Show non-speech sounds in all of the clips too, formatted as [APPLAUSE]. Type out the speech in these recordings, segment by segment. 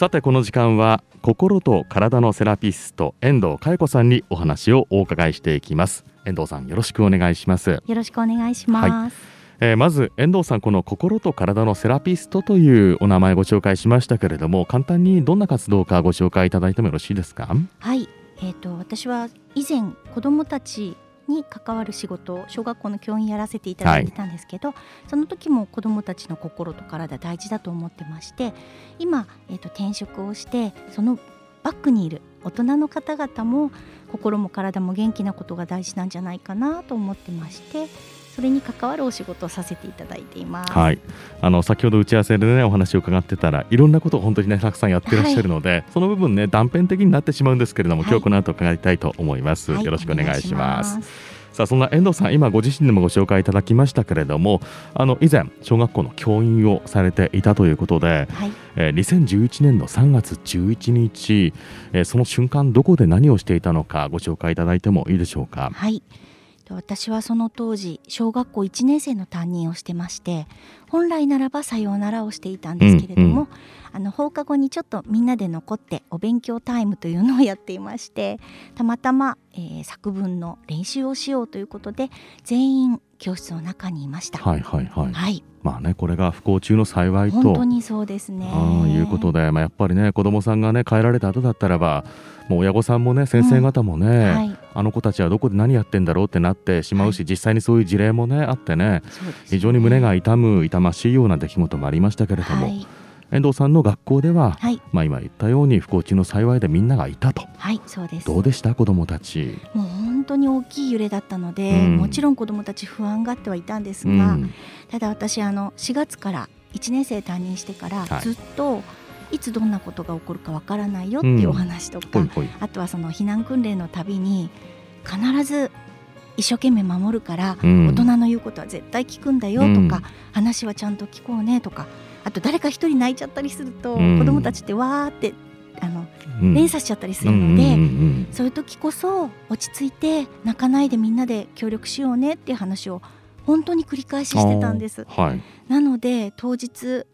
さてこの時間は心と体のセラピスト遠藤佳代子さんにお話をお伺いしていきます。遠藤さんよろしくお願いします。よろしくお願いします、はい。えー、まず遠藤さんこの心と体のセラピストというお名前ご紹介しましたけれども簡単にどんな活動かご紹介いただいてもよろしいですか？はい。えーと、と私は以前子どもたちに関わる仕事を小学校の教員やらせていただいてたんですけど、はい、その時も子どもたちの心と体大事だと思ってまして今、えーと、転職をしてそのバックにいる大人の方々も心も体も元気なことが大事なんじゃないかなと思ってましてそれに関わるお仕事をさせていただいています。はい、あの先ほど打ち合わせでねお話を伺ってたらいろんなことを本当にねたくさんやってらっしゃるので、はい、その部分ね断片的になってしまうんですけれども、はい、今日この後伺いたいと思います。よろしくお願いします。さあそんな遠藤さん今ご自身でもご紹介いただきましたけれどもあの以前小学校の教員をされていたということで、はい、えー、2011年の3月11日、えー、その瞬間どこで何をしていたのかご紹介いただいてもいいでしょうか？はい私はその当時小学校1年生の担任をしてまして本来ならばさようならをしていたんですけれども、うんうん、あの放課後にちょっとみんなで残ってお勉強タイムというのをやっていましてたまたま、えー、作文の練習をしようということで全員教室の中にいました。はいはいはい。はい、まあねこれが不幸中の幸いと。本当にそうですね。あいうことで、まあやっぱりね子供さんがね帰られた後だったらばもう親御さんもね先生方もね、うん。はい、あの子たちはどこで何やってんだろうってなってしまうし、はい、実際にそういう事例もねあってね、ね、非常に胸が痛む痛ましいような出来事もありましたけれども。はい遠藤さんの学校では、はい、まあ今言ったように不幸中の幸いでみんながいたと。はいそうです。どうでした？子どもたち。もう本当に大きい揺れだったので、うん、もちろん子どもたち不安がってはいたんですが、うん、ただ私あの4月から1年生担任してからずっと、はいいつどんなことが起こるかわからないよっていうお話とか、うんほいほい、あとはその避難訓練のたびに必ず一生懸命守るから、大人の言うことは絶対聞くんだよとか、話はちゃんと聞こうねとかあと誰か一人泣いちゃったりすると、子どもたちってわーってあの、連鎖しちゃったりするので、そういう時こそ落ち着いて泣かないでみんなで協力しようねっていう話を本当に繰り返ししてたんです。はい、なので当日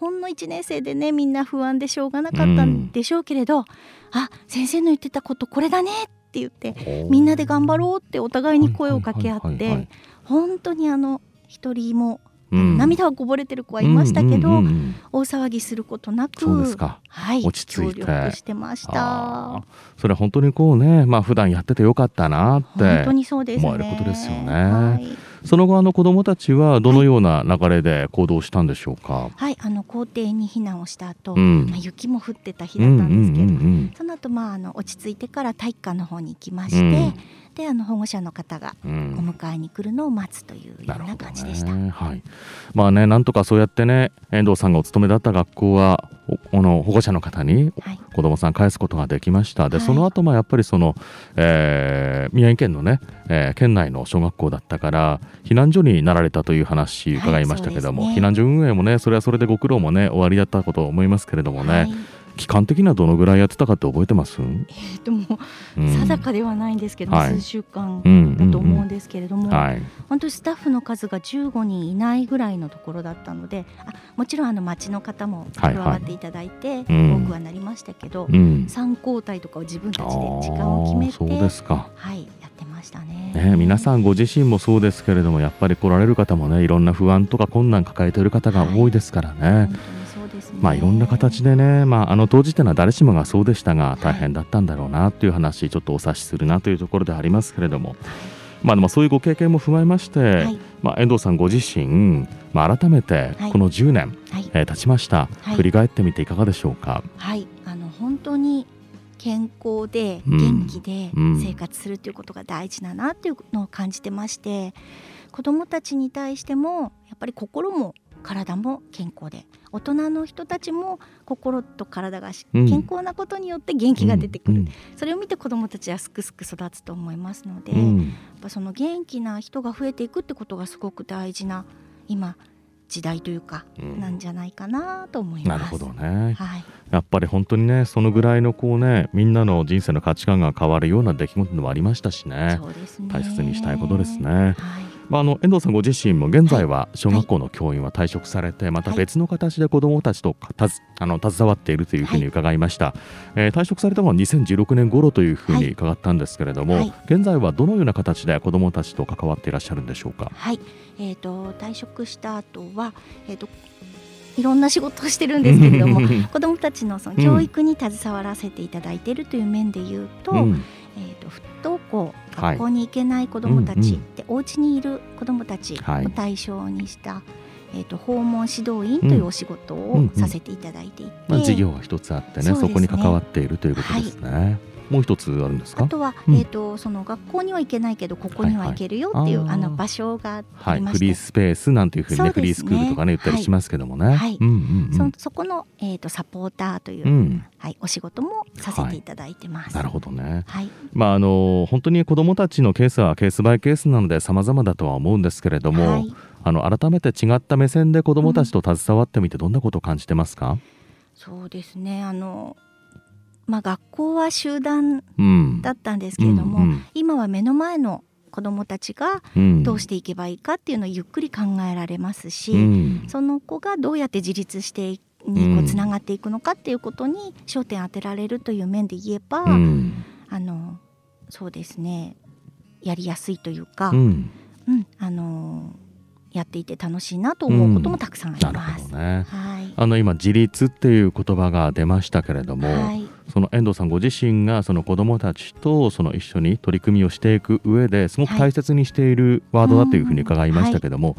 ほんの1年生でねみんな不安でしょうがなかったんでしょうけれど、うん、あ先生の言ってたことこれだねって言ってみんなで頑張ろうってお互いに声を掛け合って本当にあの一人もうん、涙はこぼれてる子はいましたけど、うんうんうんうん、大騒ぎすることなくそうですか、はい、落ち着いて。してました。それは本当にこうねまあ普段やっててよかったなって本当にそうです、ね、思えることですよね、はい、その後あの子どもたちはどのような流れで行動したんでしょうか？はい、あの校庭に避難をした後、うん、まあ雪も降ってた日だったんですけど、うんうんうんうん、その後まああの落ち着いてから体育館の方に行きまして、うんであの保護者の方がお迎えに来るのを待つというような感じでした。ね、はい。まあねなんとかそうやってね遠藤さんがお勤めだった学校はこの保護者の方に子どもさん返すことができました。で、はい、その後もやっぱりその、えー、宮城県のね、えー、県内の小学校だったから避難所になられたという話伺いましたけども、はいね、避難所運営もねそれはそれでご苦労もね終わりだったこと思いますけれどもね。はい期間的にはどのぐらいやってたかって覚えてます？えー、ともう、定かではないんですけど、数週間だと思うんですけれども、はい、本当にスタッフの数が15人いないぐらいのところだったのであもちろんあの町の方も加わっていただいて、はいはい、多くはなりましたけど、うん、3交代とかを自分たちで時間を決めてそうですか、はい、やってましたね。ね皆さんご自身もそうですけれどもやっぱり来られる方もねいろんな不安とか困難抱えている方が多いですからね。はいまあ、いろんな形でね、まあ、あの当時というのは誰しもがそうでしたが大変だったんだろうなという話ちょっとお察しするなというところでありますけれども、まあ、でもそういうご経験も踏まえまして、はい、まあ、遠藤さんご自身、まあ、改めてこの10年、はい、えー、経ちました、はい、振り返ってみていかがでしょうか？はい。あの本当に健康で元気で生活するということが大事だなっていうのを感じてまして、子どもたちに対してもやっぱり心も体も健康で大人の人たちも心と体が健康なことによって元気が出てくる、うん、それを見て子どもたちはすくすく育つと思いますので、うん、やっぱその元気な人が増えていくってことがすごく大事な今時代というか、なんじゃないかなと思います。なるほどね、はい、やっぱり本当にねそのぐらいのこうねみんなの人生の価値観が変わるような出来事でもありましたしね、ね、大切にしたいことですね。はいまあ、あの遠藤さんご自身も現在は小学校の教員は退職されて、また別の形で子どもたちとたずあの携わっているというふうに伺いました、はい、えー、退職されたのは2016年頃というふうに伺ったんですけれども、はい、現在はどのような形で子どもたちと関わっていらっしゃるんでしょうか？はい、えーと、退職した後は、えーといろんな仕事をしてるんですけれども [LAUGHS] 子どもたちのその教育に携わらせていただいているという面でいうと、うん、えーと、不登校学校に行けない子どもたち、お家にいる子どもたちを対象にした、はい、えーと、訪問指導員というお仕事をさせていただいていて、うんうんうん、まあ、事業が一つあってね、ね、そこに関わっているということですね。はいもう一つあるんですか？あとは、うん、えーと、その学校には行けないけどここには行けるよっていう、はいはい、あの場所がありまして、はい、フリースペースなんていうふうにね、ね。フリースクールとかね言ったりしますけどもね、はい。うんうんうん、そそこの、えーと、サポーターという、うん、はい、お仕事もさせていただいてます。なるほどね、はい。まあ、あの本当に子どもたちのケースはケースバイケースなので様々だとは思うんですけれども、あの改めて違った目線で子どもたちと携わってみてどんなことを感じてますか、うん、そうですね。あのまあ、学校は集団だったんですけれども、うんうん。うん、今は目の前の子どもたちがどうしていけばいいかっていうのをゆっくり考えられますし、うん、その子がどうやって自立してにこうつながっていくのかっていうことに焦点当てられるという面で言えば、うん、あのそうですね。やりやすいというか、うん、うん、あのやっていて楽しいなと思うこともたくさんあります。ね、はい、あの今自立っていう言葉が出ましたけれども、はい、その遠藤さんご自身がその子どもたちとその一緒に取り組みをしていく上ですごく大切にしているワードだというふうに伺いましたけども、はい、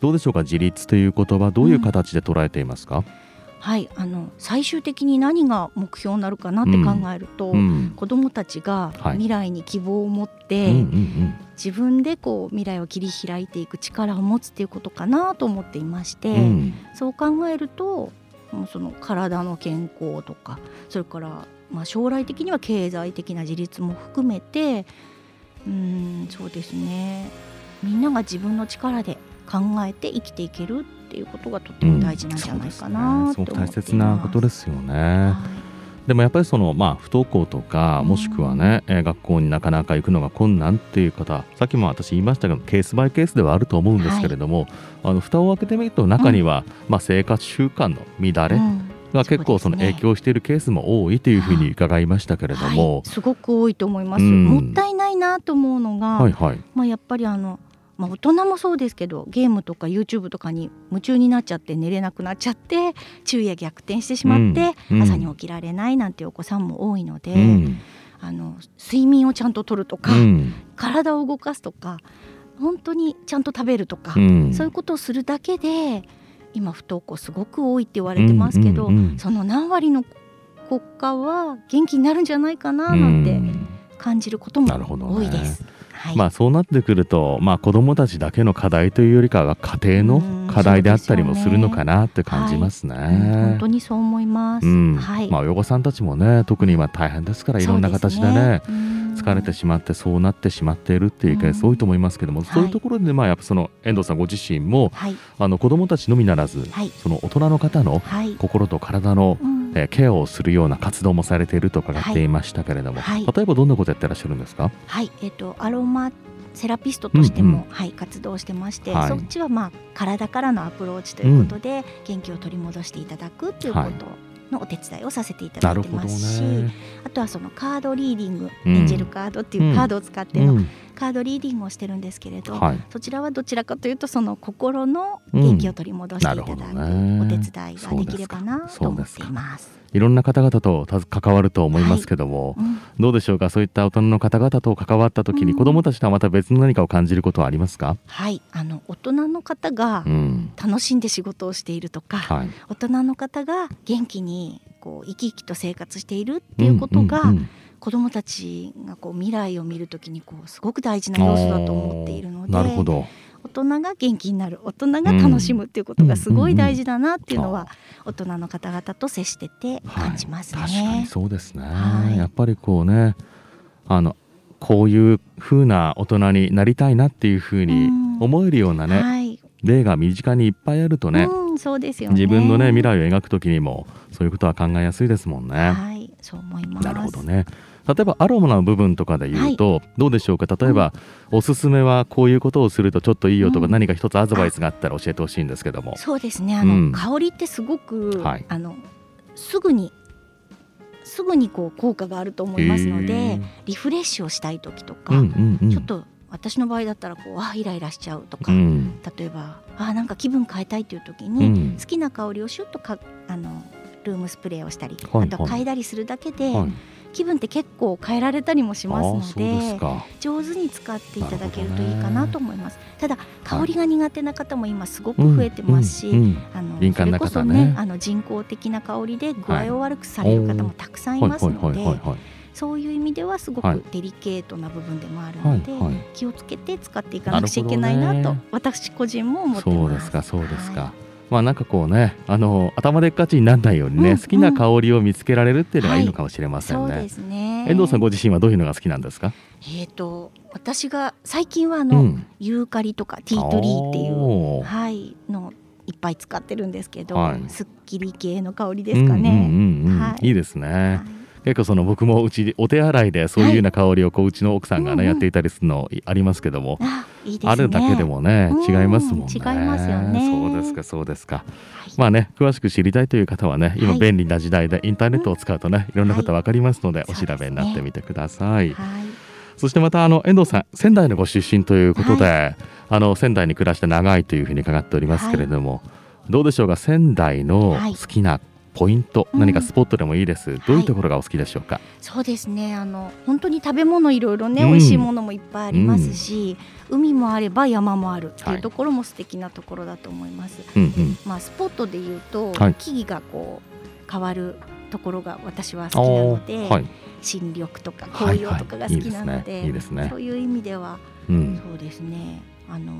どうでしょうか自立という言葉どういう形で捉えていますか、うん。はいあの最終的に何が目標になるかなって考えると、うん、子どもたちが未来に希望を持って、はい自分でこう未来を切り開いていく力を持つっていうことかなと思っていまして、うん、そう考えるとその体の健康とかそれからまあ将来的には経済的な自立も含めてうんそうですねみんなが自分の力で考えて生きていけるっていうことがとても大事なんじゃないかな。うん、すね、大切なことですよね。はいでもやっぱりその、まあ、不登校とかもしくはね、え学校になかなか行くのが困難っていう方さっきも私言いましたけどケースバイケースではあると思うんですけれども、はい、あの蓋を開けてみると中には、うん、まあ、生活習慣の乱れ、が結構その影響しているケースも多いというふうに伺いましたけれども、はい、すごく多いと思います、うん、もったいないなと思うのが、はいはい、まあ、やっぱりあのまあ、大人もそうですけどゲームとか YouTube とかに夢中になっちゃって寝れなくなっちゃって昼夜逆転してしまって、朝に起きられないなんていうお子さんも多いので、うん、あの睡眠をちゃんととるとか、うん、体を動かすとか本当にちゃんと食べるとか、うん、そういうことをするだけで今不登校すごく多いって言われてますけど、その何割の国家は元気になるんじゃないかななんて感じることも多いです。はい、まあそうなってくると、まあ、子どもたちだけの課題というよりかは家庭の課題であったりもするのかなって感じますね。はい、本当にそう思います、うん。はい、まあ、親御さんたちもね特に今大変ですからいろんな形でね疲れてしまってそうなってしまっているっていうケース多いと思いますけども、そういうところでまあやっぱその遠藤さんご自身も、はい、あの子どもたちのみならず、その大人の方の心と体の、えー、ケアをするような活動もされていると伺っていましたけれども、はい、例えばどんなことやってらっしゃるんですか？はい、えーと、アロマセラピストとしても、うんうん、はい、活動してまして、はい、そっちはまあ体からのアプローチということで、うん、元気を取り戻していただくということのお手伝いをさせていただいてますし、ね、あとはそのカードリーディング、うん、エンジェルカードっていうカードを使ってのカードリーディングをしてるんですけれど、はい、そちらはどちらかというとその心の元気を取り戻していただくお手伝いができればなと思っています。いろんな方々と関わると思いますけども、はい。うん、どうでしょうか。そういった大人の方々と関わった時に、子どもたちとはまた別の何かを感じることはありますか？はい。あの大人の方が楽しんで仕事をしているとか、うんはい、大人の方が元気にこう生き生きと生活しているっていうことが、うんうんうん子どもたちがこう未来を見るときにこうすごく大事な要素だと思っているのでなるほど。大人が元気になる大人が楽しむっていうことがすごい大事だなっていうのは、大人の方々と接してて感じますね。はい、確かにそうですね、はい、やっぱりこうねあのこういう風な大人になりたいなっていう風に思えるようなね、はい、例が身近にいっぱいあるとね、うん、そうですよ、ね、自分のね未来を描くときにもそういうことは考えやすいですもんね。はい、そう思います。なるほどね。例えばアロマの部分とかで言うと、はい、どうでしょうか？例えば、うん、おすすめはこういうことをするとちょっといいよとか、うん、何か一つアドバイスがあったら教えてほしいんですけども。そうですね。あの、うん、香りってすごく、はい、あのすぐにすぐにこう効果があると思いますのでリフレッシュをしたい時とか、うんうんうん、ちょっと私の場合だったらこうあイライラしちゃうとか、うん、例えばあなんか気分変えたいという時に、好きな香りをシュッとかあのルームスプレーをしたり、はい、あと嗅いだりするだけで、はい、気分って結構変えられたりもしますので上手に使っていただけるといいかなと思います。ただ香りが苦手な方も今すごく増えてますし、あのそれこそねあの人工的な香りで具合を悪くされる方もたくさんいますので。そういう意味ではすごくデリケートな部分でもあるので、気をつけて使っていかなくちゃいけないなと私個人も思ってます。そうですかそうですか、まあなんかこうねあの頭でっかちにならないようにね、うん、好きな香りを見つけられるっていうのがいいのかもしれませんね。はい、ね。遠藤さんご自身はどういうのが好きなんですか？えっ、ー、と私が最近はあの、うん、ユーカリとかティートリーっていうはいのいっぱい使ってるんですけど、はい、すっきり系の香りですかね。うんうんうん。はい、いいですね。はい結構その僕もうちお手洗いでそういうような香りをこううちの奥さんがね、やっていたりするのありますけども、あるだけでもね違いますもんね。違いますよね。そうですかそうですか。まあね詳しく知りたいという方はね今便利な時代でインターネットを使うとねいろんなことわかりますのでお調べになってみてください。そしてまたあの遠藤さん仙台のご出身ということで、あの仙台に暮らして長いというふうに伺っておりますけれども、どうでしょうか仙台の好きなポイント、うん、何かスポットでもいいです。どういうところがお好きでしょうか？はい、そうですね。あの本当に食べ物いろいろね、うん、美味しいものもいっぱいありますし、うん、海もあれば山もあるっていうところも素敵なところだと思います。はい、まあスポットで言うと、はい、木々がこう変わるところが私は好きなので、はい、新緑とか紅葉とかが好きなので、そういう意味では、そうですね。あのー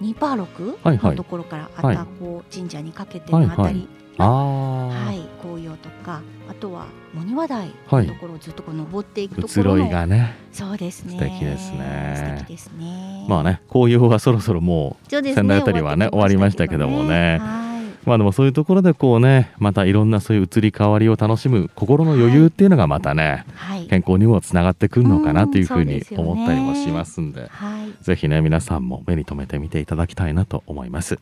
ニパーロクのところからあたこ神社にかけてのあたりはい、紅葉とかあとは茂庭台のところをずっとこう登っていくところの、はい、がねそうですね。素敵ですね。素敵ですね。まあね紅葉はそろそろもう仙台あたりはね終わりましたけどもね、はい。まあでもそういうところでこうねまたいろんなそういう移り変わりを楽しむ心の余裕っていうのがまたね、はい、健康にもつながってくるのかなというふうに思ったりもしますんで、はい、ぜひね皆さんも目に留めてみていただきたいなと思います。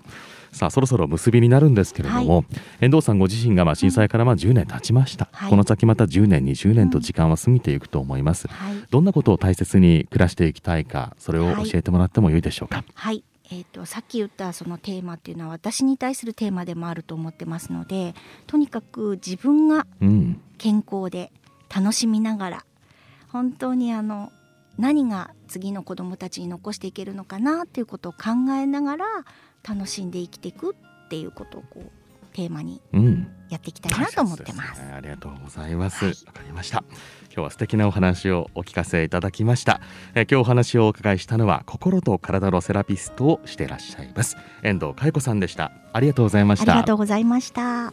さあそろそろ結びになるんですけれども、はい、遠藤さんご自身がまあ震災からまあ10年経ちました、はい、この先また10年20年と時間は過ぎていくと思います、はい、どんなことを大切に暮らしていきたいかそれを教えてもらってもよいでしょうか。はい。えーと、さっき言ったそのテーマっていうのは私に対するテーマでもあると思ってますのでとにかく自分が健康で楽しみながら、うん、本当にあの何が次の子どもたちに残していけるのかなっていうことを考えながら楽しんで生きていくっていうことをこうテーマにやっていきたいなと思ってます。うんすね、ありがとうございます。わ、はい、かりました。今日は素敵なお話をお聞かせいただきました。え今日お話をお伺いしたのは心と体のセラピストをしていらっしゃいます遠藤佳子さんでした。ありがとうございました。ありがとうございました。